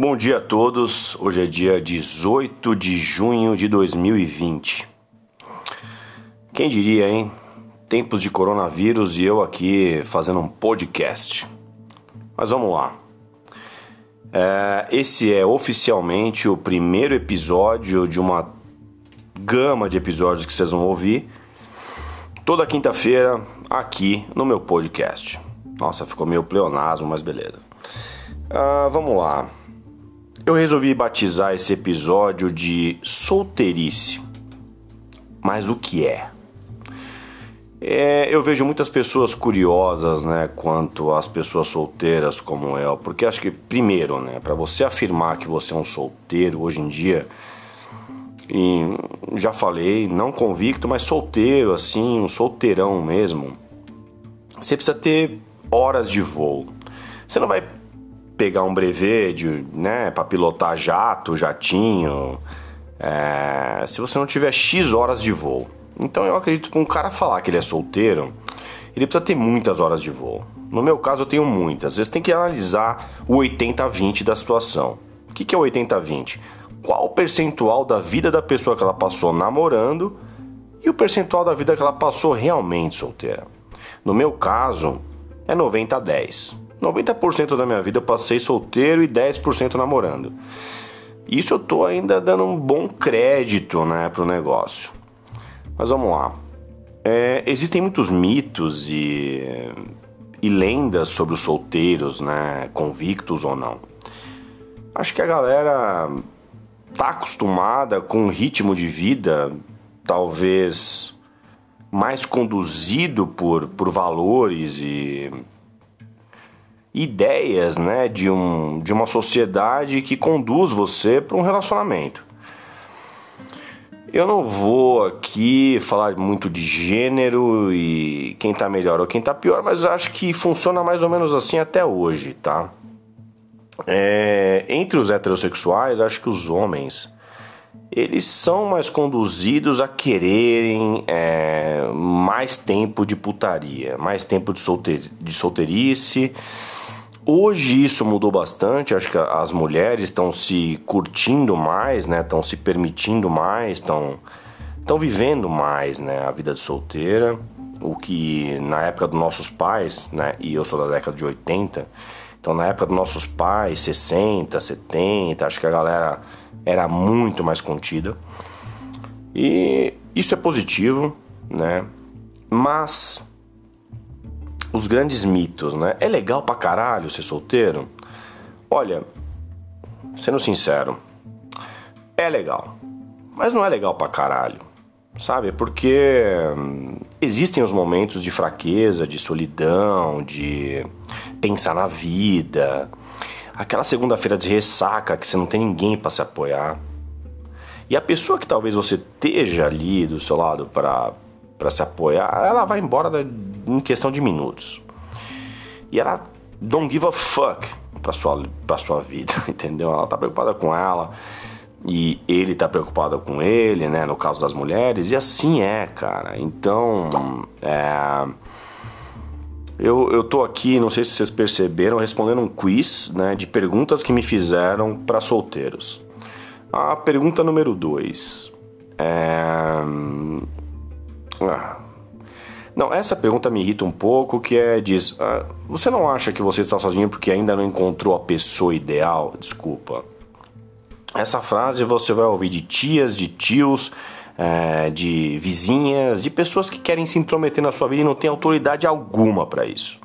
Bom dia a todos. Hoje é dia 18 de junho de 2020. Quem diria, hein? Tempos de coronavírus e eu aqui fazendo um podcast. Mas vamos lá. É, esse é oficialmente o primeiro episódio de uma gama de episódios que vocês vão ouvir toda quinta-feira aqui no meu podcast. Nossa, ficou meio pleonasmo, mas beleza. Ah, vamos lá. Eu resolvi batizar esse episódio de solteirice. Mas o que é? é? eu vejo muitas pessoas curiosas, né, quanto às pessoas solteiras como eu, porque acho que primeiro, né, para você afirmar que você é um solteiro hoje em dia, e já falei, não convicto, mas solteiro, assim, um solteirão mesmo, você precisa ter horas de voo. Você não vai pegar um brevet de, né, para pilotar jato, jatinho, é, se você não tiver X horas de voo. Então eu acredito que um cara falar que ele é solteiro, ele precisa ter muitas horas de voo. No meu caso eu tenho muitas. Às vezes tem que analisar o 80-20 da situação. O que é o 80-20? Qual o percentual da vida da pessoa que ela passou namorando e o percentual da vida que ela passou realmente solteira. No meu caso, é 90 a 10. 90% da minha vida eu passei solteiro e 10% namorando. Isso eu tô ainda dando um bom crédito, né, pro negócio. Mas vamos lá. É, existem muitos mitos e, e lendas sobre os solteiros, né, convictos ou não. Acho que a galera tá acostumada com um ritmo de vida talvez mais conduzido por, por valores e ideias né, de, um, de uma sociedade que conduz você para um relacionamento. Eu não vou aqui falar muito de gênero e quem tá melhor ou quem tá pior, mas acho que funciona mais ou menos assim até hoje, tá? É, entre os heterossexuais, acho que os homens eles são mais conduzidos a quererem é, mais tempo de putaria, mais tempo de, solteir, de solteirice Hoje isso mudou bastante, acho que as mulheres estão se curtindo mais, né? Estão se permitindo mais, estão estão vivendo mais, né, a vida de solteira, o que na época dos nossos pais, né, e eu sou da década de 80, então na época dos nossos pais, 60, 70, acho que a galera era muito mais contida. E isso é positivo, né? Mas os grandes mitos, né? É legal pra caralho ser solteiro? Olha, sendo sincero, é legal, mas não é legal pra caralho, sabe? Porque hum, existem os momentos de fraqueza, de solidão, de pensar na vida, aquela segunda-feira de ressaca que você não tem ninguém para se apoiar. E a pessoa que talvez você esteja ali do seu lado para para se apoiar, ela vai embora da, em questão de minutos. E ela don't give a fuck pra sua, pra sua vida, entendeu? Ela tá preocupada com ela e ele tá preocupado com ele, né? No caso das mulheres, e assim é, cara. Então, é. Eu, eu tô aqui, não sei se vocês perceberam, respondendo um quiz né, de perguntas que me fizeram para solteiros. A pergunta número 2. É... Ah. Não, essa pergunta me irrita um pouco, que é diz, ah, você não acha que você está sozinho porque ainda não encontrou a pessoa ideal? Desculpa. Essa frase você vai ouvir de tias, de tios, é, de vizinhas, de pessoas que querem se intrometer na sua vida e não têm autoridade alguma para isso.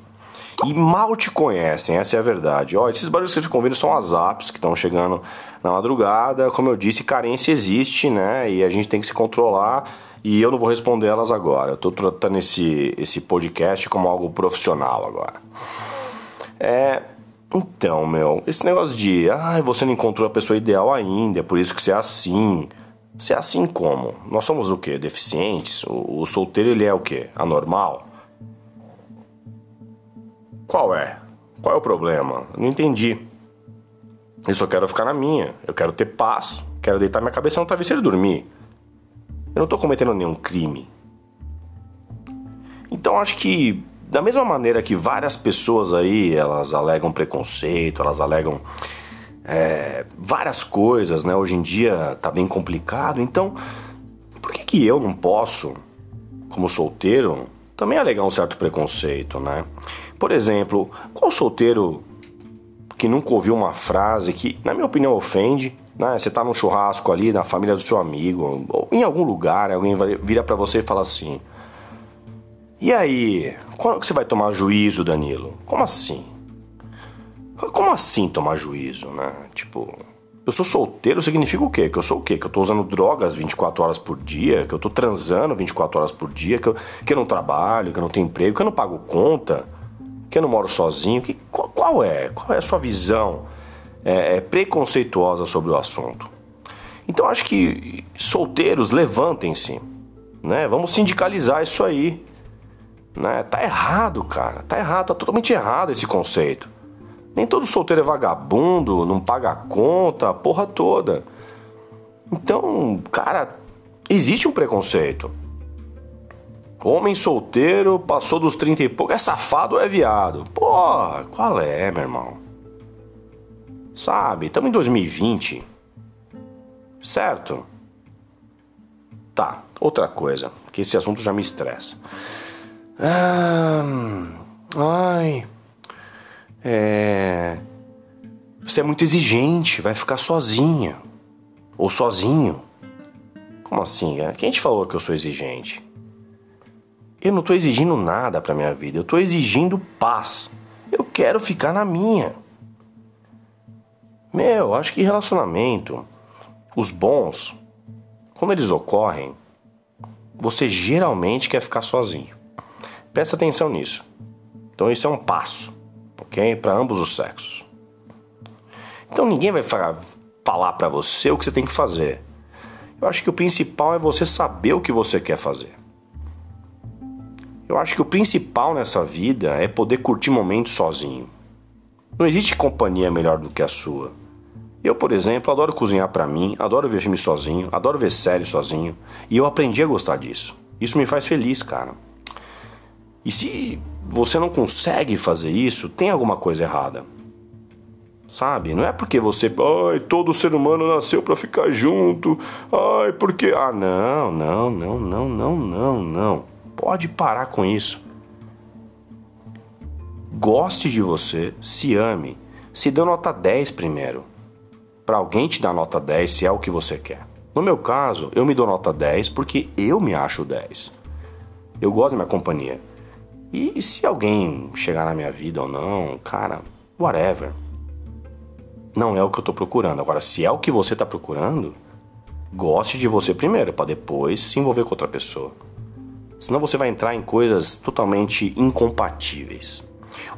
E mal te conhecem, essa é a verdade. Ó, esses barulhos que vocês ficam ouvindo são as apps que estão chegando na madrugada. Como eu disse, carência existe, né? E a gente tem que se controlar e eu não vou responder elas agora. Eu estou tratando esse, esse podcast como algo profissional agora. É. Então, meu, esse negócio de. Ah, você não encontrou a pessoa ideal ainda, é por isso que você é assim. Você é assim como? Nós somos o quê? Deficientes? O, o solteiro ele é o quê? Anormal? Qual é? Qual é o problema? não entendi. Eu só quero ficar na minha. Eu quero ter paz. Quero deitar minha cabeça no travesseiro e dormir. Eu não estou cometendo nenhum crime. Então acho que da mesma maneira que várias pessoas aí elas alegam preconceito, elas alegam é, várias coisas, né? Hoje em dia tá bem complicado, então por que, que eu não posso, como solteiro, também alegar um certo preconceito, né? Por exemplo, qual solteiro que nunca ouviu uma frase que, na minha opinião, ofende, né? Você tá num churrasco ali na família do seu amigo, ou em algum lugar, alguém vira para você e fala assim: "E aí, quando que você vai tomar juízo, Danilo?" Como assim? Como assim tomar juízo, né? Tipo, eu sou solteiro significa o quê? Que eu sou o quê? Que eu tô usando drogas 24 horas por dia, que eu tô transando 24 horas por dia, que eu, que eu não trabalho, que eu não tenho emprego, que eu não pago conta, que eu não moro sozinho. Que, qual, qual é? Qual é a sua visão é, é, preconceituosa sobre o assunto? Então acho que solteiros, levantem-se, né? Vamos sindicalizar isso aí. Né? Tá errado, cara. Tá errado, tá totalmente errado esse conceito. Nem todo solteiro é vagabundo, não paga conta, a porra toda. Então, cara, existe um preconceito. Homem solteiro, passou dos 30 e pouco, é safado ou é viado? Porra, qual é, meu irmão? Sabe, estamos em 2020. Certo? Tá, outra coisa, que esse assunto já me estressa. Ah, ai. É. Você é muito exigente, vai ficar sozinha. Ou sozinho. Como assim? É? Quem te falou que eu sou exigente? Eu não estou exigindo nada para minha vida, eu estou exigindo paz. Eu quero ficar na minha. Meu, acho que relacionamento, os bons, quando eles ocorrem, você geralmente quer ficar sozinho. Presta atenção nisso. Então, esse é um passo ok? Para ambos os sexos. Então ninguém vai falar para você o que você tem que fazer. Eu acho que o principal é você saber o que você quer fazer. Eu acho que o principal nessa vida é poder curtir momentos sozinho. Não existe companhia melhor do que a sua. Eu, por exemplo, adoro cozinhar para mim, adoro ver filme sozinho, adoro ver série sozinho, e eu aprendi a gostar disso. Isso me faz feliz, cara. E se você não consegue fazer isso, tem alguma coisa errada. Sabe? Não é porque você, ai, todo ser humano nasceu para ficar junto. Ai, porque ah, não, não, não, não, não, não, não. Pode parar com isso. Goste de você, se ame, se dê nota 10 primeiro. Para alguém te dar nota 10 se é o que você quer. No meu caso, eu me dou nota 10 porque eu me acho 10. Eu gosto da minha companhia. E se alguém chegar na minha vida ou não, cara, whatever. Não é o que eu tô procurando. Agora, se é o que você tá procurando, goste de você primeiro, para depois se envolver com outra pessoa. Senão você vai entrar em coisas totalmente incompatíveis.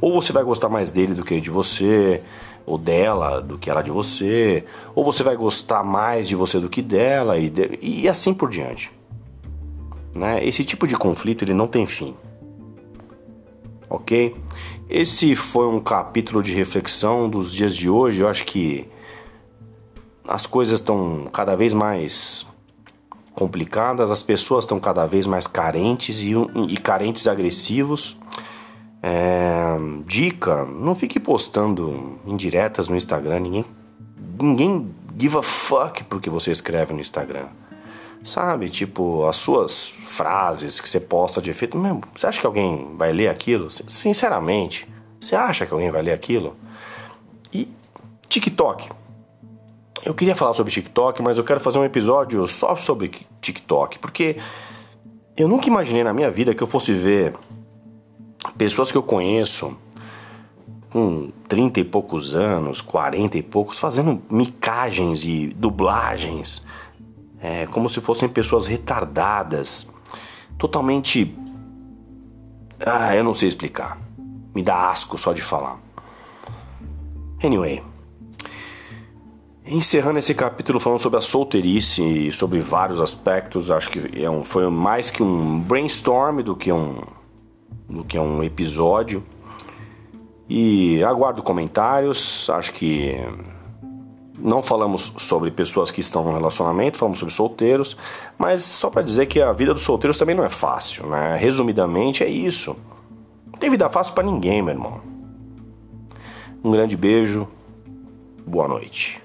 Ou você vai gostar mais dele do que de você, ou dela do que ela de você, ou você vai gostar mais de você do que dela e, de... e assim por diante. Né? Esse tipo de conflito ele não tem fim ok? Esse foi um capítulo de reflexão dos dias de hoje. Eu acho que as coisas estão cada vez mais complicadas, as pessoas estão cada vez mais carentes e, e carentes agressivos. É, dica: não fique postando indiretas no Instagram. Ninguém, ninguém give a fuck porque você escreve no Instagram. Sabe, tipo, as suas frases que você posta de efeito. Você acha que alguém vai ler aquilo? Sinceramente, você acha que alguém vai ler aquilo? E TikTok. Eu queria falar sobre TikTok, mas eu quero fazer um episódio só sobre TikTok, porque eu nunca imaginei na minha vida que eu fosse ver pessoas que eu conheço com 30 e poucos anos, 40 e poucos, fazendo micagens e dublagens é, como se fossem pessoas retardadas, totalmente. Ah, eu não sei explicar. Me dá asco só de falar. Anyway. Encerrando esse capítulo falando sobre a solteirice e sobre vários aspectos, acho que é um, foi mais que um brainstorm do que um, do que um episódio. E aguardo comentários, acho que não falamos sobre pessoas que estão no relacionamento, falamos sobre solteiros, mas só para dizer que a vida dos solteiros também não é fácil, né? Resumidamente é isso. Não tem vida fácil para ninguém, meu irmão. Um grande beijo. Boa noite.